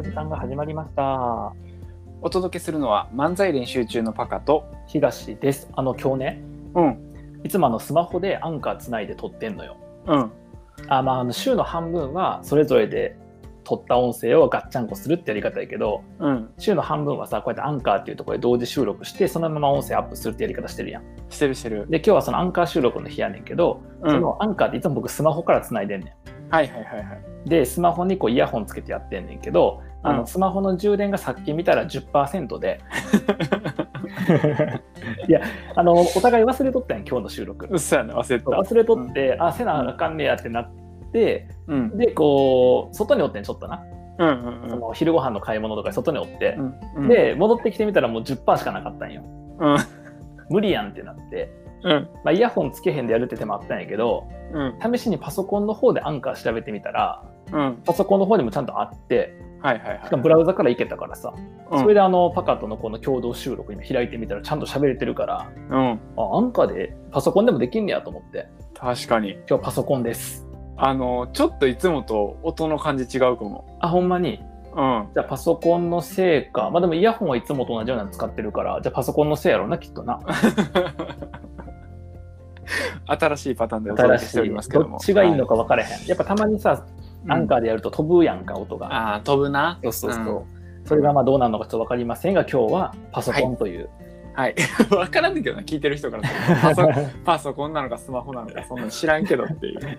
の時間が始まりました。お届けするのは漫才練習中のパカと、東です。あの今日ね、うん、いつもあのスマホでアンカーつないで撮ってんのよ。うん、あまああの週の半分はそれぞれで撮った音声をガッチャンコするってやり方やけど、うん、週の半分はさこうやってアンカーっていうところで同時収録してそのまま音声アップするってやり方してるやん。してるしてる。で今日はそのアンカー収録の日やねんけど、うん、そのアンカーっていつも僕スマホからつないでんねはいはいはいはい。ん。でスマホにこうイヤホンつけてやってんねんけど、あのうん。スマホの充電がさっき見たら10%で。いやあのお互い忘れとったんや今日の収録。うっそやな、忘れてた。忘れとって、あせなあかんねやってなってうん、でこう外におってんちょっとな、うん、うん、その昼ご飯の買い物とかで外におって。う、ん、うん、で戻ってきてみたらもう10%しかなかったんよ。うん、無理やんってなって、うん、まあ、イヤホンつけへんでやるって手もあったんやけどうん、試しにパソコンの方でアンカー調べてみたらうん、パソコンの方にもちゃんとあってはいはいはい。しかもブラウザからいけたからさ、うん。それであのパカとのこの共同収録今開いてみたらちゃんと喋れてるからうん、あアンカーでパソコンでもできんねやと思って。確かに。今日パソコンです。あの、ちょっといつもと音の感じ違うかも。あほんまに？うん、じゃあパソコンのせいか。まあでもイヤホンはいつもと同じようなの使ってるからじゃあパソコンのせいやろうなきっとな 新しいパターンでお届けしておりますけども。どっちがいいのか。か分からへん、やっぱたまにさアンカーでやると飛ぶやんか音が、ああ、飛ぶな。そうそうそう、それがまあどうなるのかちょっと分かりませんが今日はパソコンという、はい。わからんけどな、聞いてる人からパソ パソコンなのかスマホなのか、そんなの知らんけどっていう。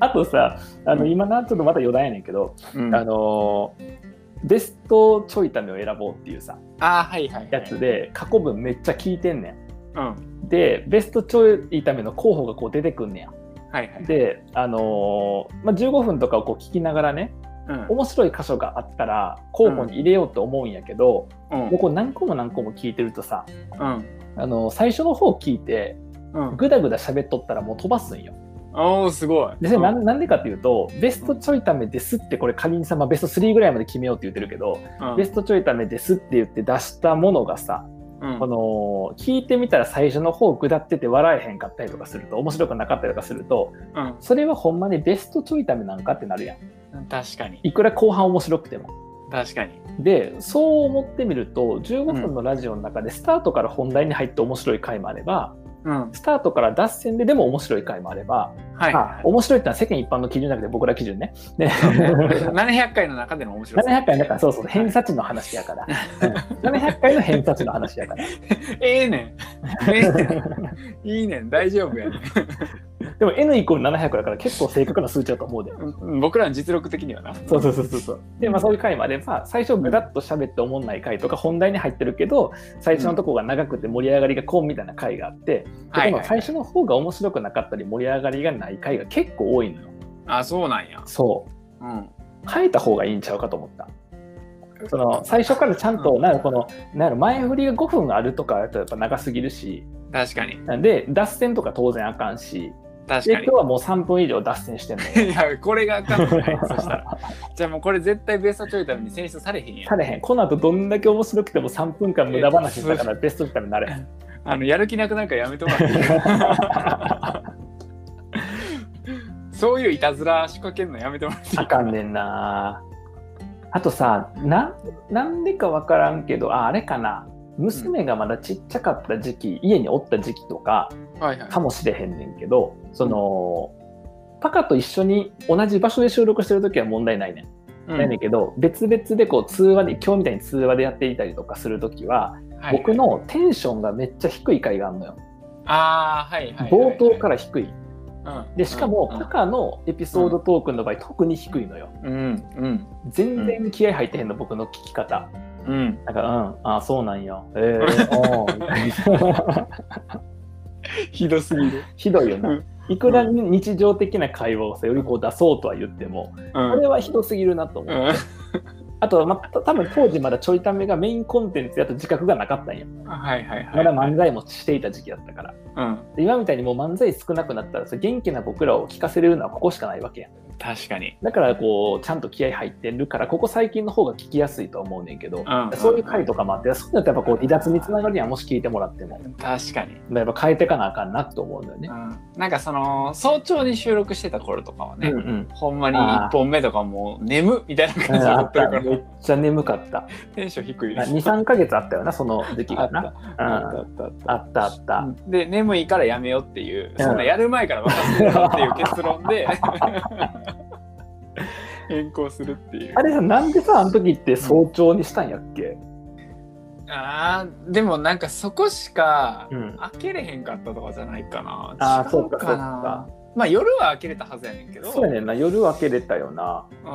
あとさあのうん今なちょっとまた余談やねんけど、うん、あのーベストちょいためを選ぼうっていうさあーはいはい、はい。やつで過去文めっちゃ聞いてんねうん。んでベストちょいための候補がこう出てくんねやはいはい。であのーまあ、15分とかをこう聞きながらねうん、面白い箇所があったら候補に入れようと思うんやけど、うんもうこう何個も何個も聞いてるとさうん。あの最初の方聞いてうん。ぐだぐだ喋っとったらもう飛ばすんよ。おお、すごい。でそれなんなんでかっていうとベストちょいためですってこれ仮にさ、まあ、ベスト3ぐらいまで決めようって言ってるけど、うんベストちょいためですって言って出したものがさ、うんこの聞いてみたら最初の方ぐだってて笑えへんかったりとかすると面白くなかったりとかするとうんそれはほんまにベストちょいためなんかってなるやん確かに。いくら後半面白くても。確かに。でそう思ってみると15分のラジオの中でスタートから本題に入って面白い回もあれば、うん。スタートから脱線ででも面白い回もあれば、はいあ面白いってのは世間一般の基準じゃなくて僕ら基準ね。で700回の中での面白さ。700回だからそうそう偏差値の話やから、うん700回の偏差値の話やから ええねん。ええねん。いいねん。大丈夫やねんでも N イコール700だから結構正確な数値だと思うでうん。僕らの実力的にはな。そうそうそうそうそうでまあそういう回もあれば最初ぐだっと喋って思んない回とか本題に入ってるけど最初のとこが長くて盛り上がりがこうみたいな回があって、ではいはいこの最初の方が面白くなかったり盛り上がりがない回が結構多いのよあ、そうなんや。そううん。変えた方がいいんちゃうかと思った。その最初からちゃんと、なんかこのなんやろ前振りが5分あるとかだとやっぱ長すぎるし、確かに。なんで脱線とか当然あかんし、確かで今日はもう3分以上脱線してんの。いや、これがあかんのね。そしたら。じゃあもうこれ絶対ベストちょいために選出されへんやんさ。れへん。この後どんだけ面白くても3分間無駄話したからベストしたらなれへん。あの、やる気なくなるからやめとか そういういたずら仕掛けるのやめてもらっていいあかんねんな。あとさ、ななんでかわからんけど、ああれかな。娘がまだちっちゃかった時期、家におった時期とか、はいはい。かもしれへんねんけどその、パカと一緒に同じ場所で収録してる時は問題ないねん。うんないねんけど別々でこう通話で今日みたいに通話でやっていたりとかする時は、はいはい僕のテンションがめっちゃ低い回があるのよ。ああ、はいはいはいはい。冒頭から低い。うんでしかも、うんパカのエピソードトークンの場合、特に低いのよ。うんうん全然気合入ってへんの、僕の聞き方。うん。なんか、うん、ああ、そうなんや。えー、おーみたいな。ひどすぎる。ひどいよな。うんいくら日常的な会話をさよりこう出そうとは言っても、うんこれはひどすぎるなと思う。うん あと、また多分当時まだちょいためがメインコンテンツやと自覚がなかったんや。はいはいはい。まだ漫才もしていた時期だったから。うん。で今みたいにもう漫才少なくなったらさ元気な僕らを聞かせれるのはここしかないわけやん。確かに。だからこうちゃんと気合入ってるからここ最近の方が聞きやすいと思うねんけど、うん。そういう回とかもあってそういうのってやっぱこう離脱につながるやんもし聞いてもらっても。確かに。やっぱ変えていかなあかんなと思うんだよね。う。ん、なんかその早朝に収録してた頃とかはね、うんうん。ほんまに1本目とかもう眠みたいな感じであやってるから。めっちゃ眠かった。テンション低い。です23か月あったよなその時期がな。あった。あったあったで眠いからやめようっていう、うんそん。なやる前から分かってるよっていう結論で変更するっていう。あれさなんでさあの時って早朝にしたんやっけ、あーでもなんかそこしかうん。開けれへんかったとかじゃないかな、あー違そうかそうなか。まあ夜は開けれたはずやねんけど。そうやねんな。夜明けれたよな。う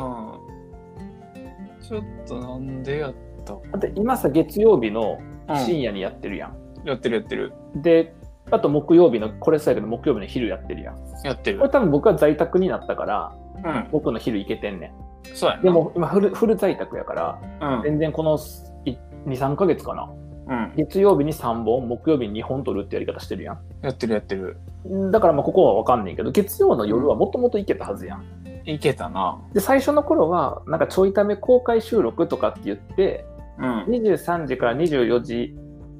ん、ちょっとなんでやった？だって今さ月曜日のうん深夜にやってるやん、やってるやってる。であと木曜日のこれそうやけど木曜日の昼やってるやん。やってる。これ多分僕は在宅になったからうん。僕の昼行けてんねそうやでも今フルフル在宅やからうん。全然この23か月かな。うん。月曜日に3本木曜日に2本取るってやり方してるややってるやってる。んだからまあここは分かんないけど月曜の夜はもともと行けたはずやん。いけたな。で最初の頃はなんかちょいため公開収録とかって言ってうん。23時から24時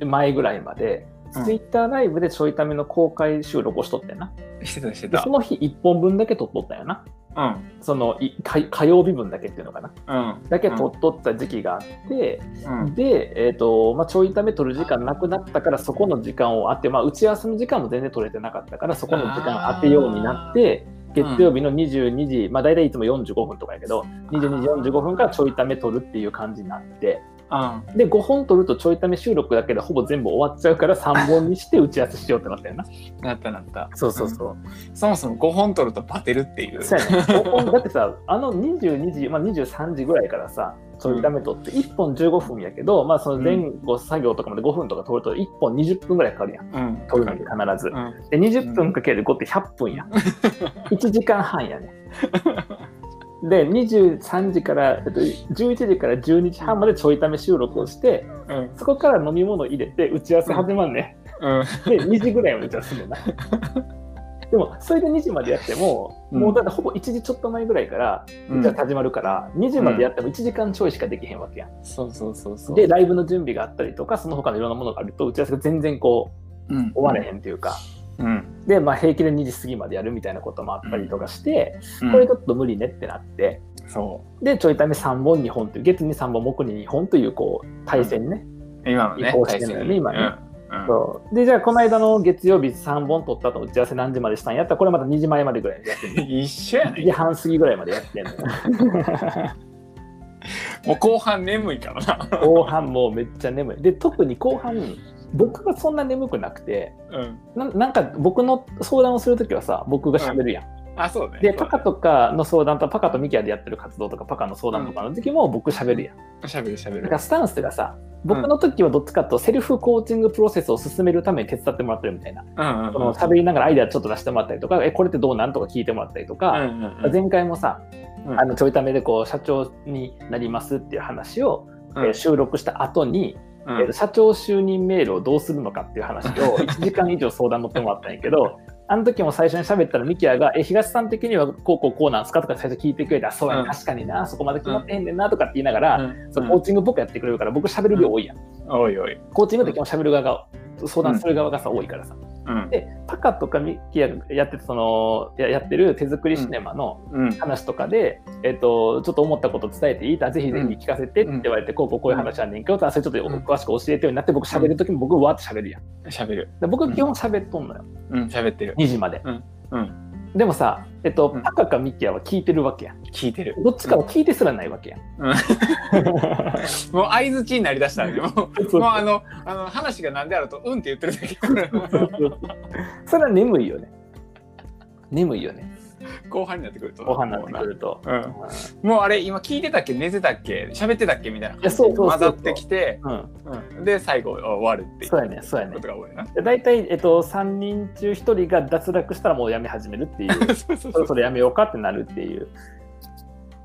前ぐらいまで、うん。ツイッターライブでちょいための公開収録をしとってんな。してたしてた。でその日1本分だけ撮っとったよな。うん。そのい火火曜日分だけっていうのかな。うん。だけ撮っとった時期があって、うん。で、えーとまあ、ちょいため撮る時間なくなったからそこの時間をあって、まあ、打ち合わせの時間も全然取れてなかったからそこの時間当てようになって月曜日の22時、まあ大体いつも45分とかやけど22時45分からちょいため撮るっていう感じになってうんで5本撮るとちょいため収録だけでほぼ全部終わっちゃうから 3本にして打ち合わせしようってなったよな。なったなったそうそうそう。そもそも5本取るとバテるっていうそうやね。5 本だってさ、あの22時、まあ、23時ぐらいからさ、ちょいため撮って1本15分やけど、まあその前後作業とかまで5分とか撮ると1本20分ぐらいかかるやん。うん撮るのに必ず。うんで、20分かける5って100分やん。1時間半やね。で、23時から、えっと、11時から12時半までちょいため収録をして、うん。そこから飲み物入れて打ち合わせ始まんね。うん。で、2時ぐらいまで打ち合わせするんだな。でも、それで2時までやっても、うん。もうだってほぼ1時ちょっと前ぐらいからうん。打ち合わせ始まるから、2時までやっても1時間ちょいしかできへんわけやん。そうそうそうそう。で、ライブの準備があったりとか、その他のいろんなものがあると、打ち合わせが全然こう、うん。終われへんっていうか、うん。で、まあ、平気で2時過ぎまでやるみたいなこともあったりとかして、うん。これちょっと無理ねってなって、そで、ちょいため3本、2本という、月に3本、木に2本という、こう、対戦ね。う今のね移行してんのよね今ね。うん。うん。そう。で、じゃあ、この間の月曜日3本取った後、打ち合わせ何時までしたんやった？ら、これまた2時前までぐらいでやってる、一緒や2時ね半過ぎぐらいまでやってんのよ。もう後半眠いからな。後半もうめっちゃ眠い。で、特に後半、僕がそんな眠くなくて、うん。ななんか僕の相談をするときはさ、僕が喋るやん。あそうね。で、パカとかの相談とパカとミキアでやってる活動とか、パカの相談とかの時も僕喋るやん。しゃべるしゃべる。だからスタンスがさ、僕の時はどっちかとセルフコーチングプロセスを進めるために手伝ってもらってるみたいな。うんうんその喋りながらアイデアちょっと出してもらったりとか、え、これってどうなんとか聞いてもらったりとうんか、うんうん。前回もさ、うん。あのちょいためでこう社長になりますっていう話を、うん。えー収録した後に、うん。えー社長就任メールをどうするのかっていう話を 1時間以上相談乗ってもらったんやけど、あの時も最初に喋ったらミキヤが、え、東さん的にはこうこうこうなんすかとか最初聞いてくれて、あ、そうやね、うん。確かにな、そこまで決まってへんねんなとかって言いながら、うん。そのコーチング僕やってくれるから、僕喋る量多いやん。おいおい。コーチングって基本喋る側が、相談する側がさ、多いからさ。うん。で、パカとかミキやってたそのややってる手作りシネマのうん話とかで、えっと、ちょっと思ったこと伝えていい？たぜひぜひ聞かせて。って言われて、こうこうこういう話あんねんけど、それちょっと詳しく教えてようになって、僕喋るときも僕わーって喋るやん。しゃべる。で僕基本喋っとんのよ、うん。しゃべってる2時まで。うんでもさ、えっとうん、パカかミキヤは聞いてるわけやん。聞いてるどっちかは聞いてすらないわけやん。もう相づちになりだしたんでもうもうあのあの話が何であるとうんって言ってるだけそれは眠いよね。眠いよね。後半になってくるとご飯になってくると。うんもうあれ今聞いてたっけ？寝てたっけ喋ってたっけみたいな感じで混ざってきて、うん。うん、で最後終わるっていうそうやね、そうやねこ。とが多いな。で大体、えっと、3人中1人が脱落したらもうやめ始めるっていう。そろそろやめようかってなるっていう。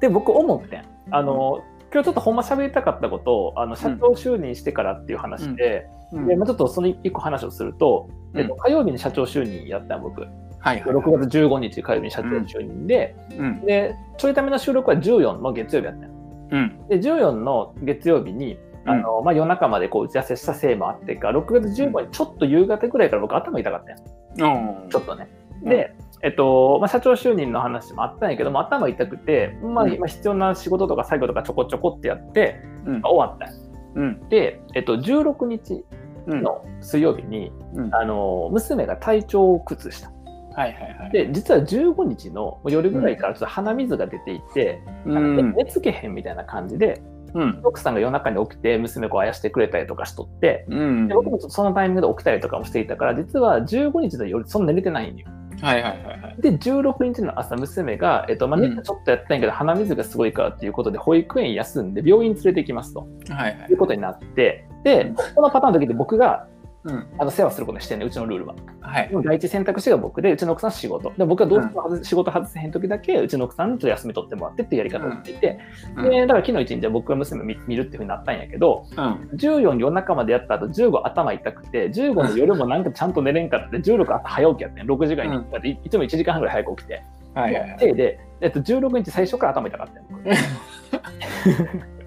で、僕思ってん。あの、今日ちょっとほんま喋りたかったことを、あの社長就任してからっていう話で、うんでまあ、ちょっとその一個話をすると、えっと、うん火曜日に社長就任やったん僕。はいはい。6月15日火曜日に社長就任で、うん。で、ちょいための収録は14の月曜日やったよ。うん。で、14の月曜日に、あのまあ、夜中までこう打ち合わせしたせいもあってか、6月15日、ちょっと夕方ぐらいから僕頭痛かったよ。うん。ちょっとね。で、えっとまあ、社長就任の話もあったんやけども、頭痛くて、まあ、うん今必要な仕事とか作業とかちょこちょこってやって、うん。終わったうん。で、えっと、16日うん。の水曜日に、うんあの娘が体調を崩した。はいはいはい。で、実は15日の夜ぐらいからちょっと鼻水が出ていて、うん。寝つけへんみたいな感じで、うん。奥さんが夜中に起きて娘こうあやしてくれたりとかしとって、うん。で僕もそのタイミングで起きたりとかもしていたから、実は15日の夜そんな寝れてないんよ。はいはいはいはい。で、16日の朝、娘が、えっとまあ、うん熱ちょっとやったんやけど、鼻水がすごいからっていうことで、保育園休んで病院連れて行きますとはいはいいうことになって、で、このパターンの時って僕がうん。あの世話することにしてんね、うちのルールは。はい。第一選択肢が僕で、うちの奥さん仕事。で、僕はどうしても外せ仕事外せへん時だけ、うちの奥さんにちょっと休み取ってもらってっていうやり方をしていて、うんで、だから昨日一日は僕が娘を見見るっていうふうになったんやけど、うん。14夜中までやった後、15頭痛くて、15の夜もなんかちゃんと寝れんかって、16朝早起きやってん、6時ぐらいに、いつも1時間半ぐらい早く起きて、はいはいはい。でで、えっと、16日最初から頭痛かったん僕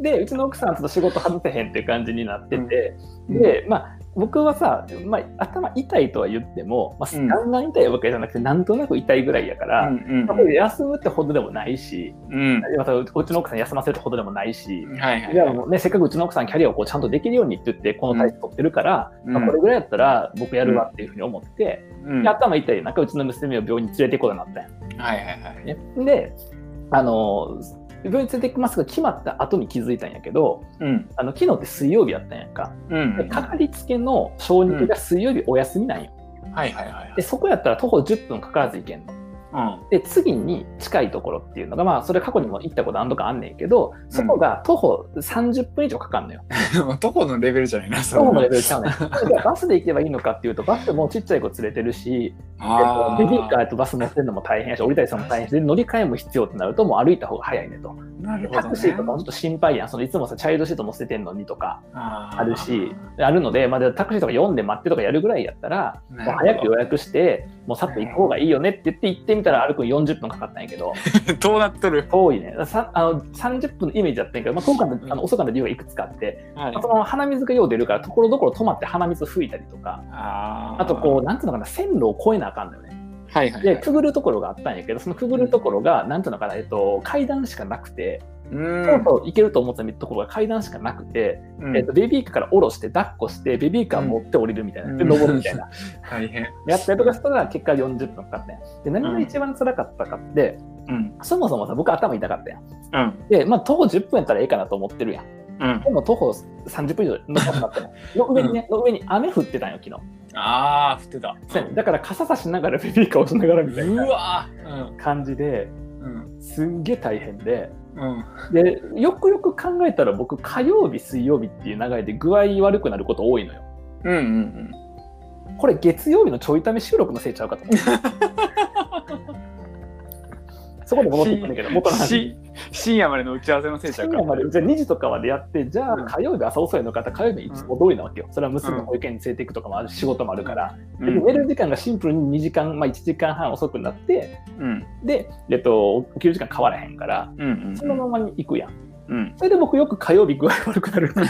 で、うちの奥さんと仕事外せへんっていう感じになってて、うんで、まあ、僕はさ、まあ、頭痛いとは言っても、まあ、うんガンガン痛いわけじゃなくて、なんとなく痛いぐらいやから、うんまあこれ休むってほどでもないし、うん。またうちの奥さん休ませるってほどでもないし、はいはい。じゃあもうね、せっかくうちの奥さんキャリアをこうちゃんとできるようにって言って、この体質取ってるから、うんまあ、これぐらいやったら僕やるわっていうふうに思って、うん。頭痛い中、うちの娘を病院に連れて行くことになったんやはいはい。ね。で、あの病院連れて行きますが決まった後に気づいたんやけど、うん。あの昨日って水曜日やったんやんか。うん。でかかりつけの小児科が水曜日お休みなんよ。はいはいはい。で、そこやったら徒歩10分かからず行けんの。うん。で、次に近いところっていうのが、まあ、それ過去にも行ったこと何度かあんねんけど、そこが徒歩30分以上かかんのよ。徒歩のレベルじゃないな、そ徒歩のレベルちゃうねバスで行けばいいのかっていうと、バスでもうちっちゃい子連れてるし、えっとベビーカーとバス乗せるのも大変やし、降りたりするのも大変し、で乗り換えも必要ってなると、もう歩いた方が早いねと。なるほど、ね。タクシーとかもちょっと心配やん。そのいつもさ、チャイルドシート乗せてんのにとかあるし、あるので、まあ、タクシーとか読んで待ってとかやるぐらいやったら、もう早く予約して、もうさっと行く方がいいよねって言って行ってみたら歩くの40分かかったんやけど、どうなっとる？遠いね。さあの30分のイメージだったんやけど、まあ、今回のあの遅かった理由がいくつかあって、はい。まあその鼻水がよう出るから、ところどころ止まって鼻水吹いたりとか、あとこう、なんていうのかな、線路を越えなあかんのよね。はいはい、で、はい。くぐるところがあったんやけど、そのくぐるところが、なんていうのかな、えっと、階段しかなくて、うそうんそう行けると思ってたところが階段しかなくて、うんえっと、ベビーカーから下ろして、抱っこして、ベビーカー持って降りるみたいな、で、うん登るみたいな。大変。やったりとかしたら、結果40分かかったんや。で、何が一番辛かったかって、うん。そもそもさ、僕頭痛かったやん。うん。で、まあ、徒歩10分やったらええかなと思ってるやん。うん。でも徒歩30分以上乗かったの。の上にね、の上に雨降ってたんよ、昨日。ああ、降ってた。そうやねだから傘差しながらベビーカー押しながらみたいうなわ感じで、うん。すんげえ大変で。うん。で、よくよく考えたら僕、火曜日、水曜日っていう流れで具合悪くなること多いのよ。うん。うん。これ月曜日のちょいため収録のせいちゃうかと思う。そこで戻ってくるんだけど、元の話。し 深夜までの打ち合わせのせいちゃうか深夜まで、じゃあ2時とかまでやって、じゃあうん火曜日朝遅いのかって火曜日いつも通りなわけよ。それは娘の保育園に連れて行くとかもあるし、仕事もあるから。でうん寝る時間がシンプルに2時間、まあ1時間半遅くなって、うん。で、えっと、起きる時間変わらへんから、うん。うん。そのままに行くやん。うん。それで僕よく火曜日具合悪くなる。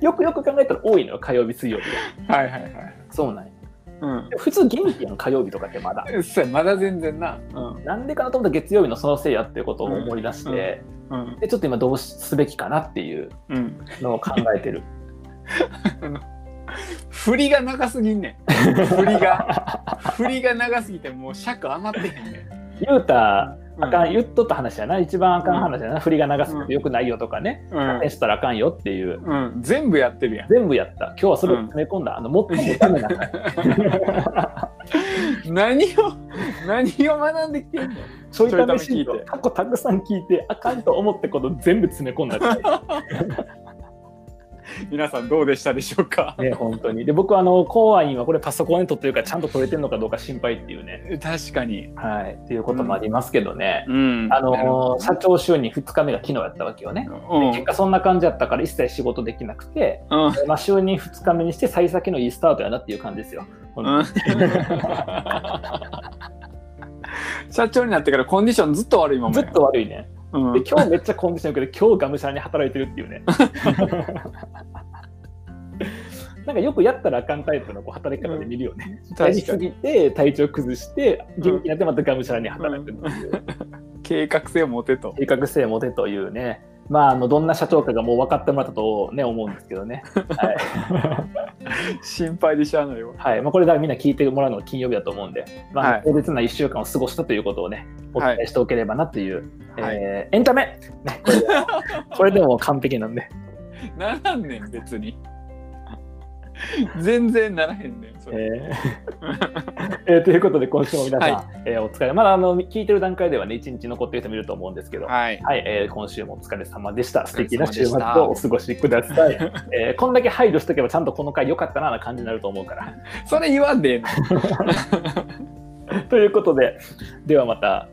よくよく考えたら多いのよ、火曜日、水曜日が。はいはいはい。そうなんや。うん。普通元気やん、火曜日とかってまだ。まだ全然な。うん。なんでかなと思ったら月曜日のそのせいやっていうことを思い出して、うん。でちょっと今どうすべきかなっていううん。のを考えてる。振りが長すぎんねん。振りが。振りが長すぎてもう尺余ってへんねん。言うたうんあかん、言っとった話やな、一番あかん話やな、振りが長すぎてよくないよとかね、うん。したらあかんよっていう、うん。全部やってるやん。全部やった。今日はそれを詰め込んだ、あの最もダメな回 何を、何を学んできてんの？ちょいためシちょいため聞いて。ート過去たくさん聞いて、あかんと思ったこと全部詰め込んだ回 皆さんどうでしたでしょうか？ね、本当に。で、僕はあの、公安員はこれパソコンで撮ってるからちゃんと撮れてるのかどうか心配っていうね、確かに。はい、っていうこともありますけどね。うんあの社長就任2日目が昨日やったわけよね。うん結果そんな感じやったから一切仕事できなくて、うんまあ、就任2日目にして幸先のいいスタートやなっていう感じですよ。うん 社長になってからコンディションずっと悪いままずやっと悪いね。うんで今日めっちゃコンディション良くて今日がむしゃらに働いてるっていうね。なんかよくやったらあかんタイプのこう働き方で見るよね。やりすぎて体調崩して元気になってまたがむしゃらに働くっていう。計画性を持てと計画性を持てというね。まあ、あのどんな社長かがもう分かってもらったと、ね、思うんですけどね。はい。心配でしゃあないわ。はい。まあ、これだからみんな聞いてもらうのが金曜日だと思うんで、まあはい。強烈な1週間を過ごしたということをね、お伝えしておければなという、はい。えーエンタメ、ね、これで これでも完璧なんで、ならんねん別に 全然ならへんねんそれ、えー。えーということで、今週も皆さん、はえーお疲れ、まだあの聞いてる段階ではね、1日残ってる人もいると思うんですけど、はい。はい。えー今週もお疲れ様でした。素敵な週末をお過ごしください。えーこんだけ配慮しとけば、ちゃんとこの回良かったなな感じになると思うから。それ言わんでええの ということで、ではまた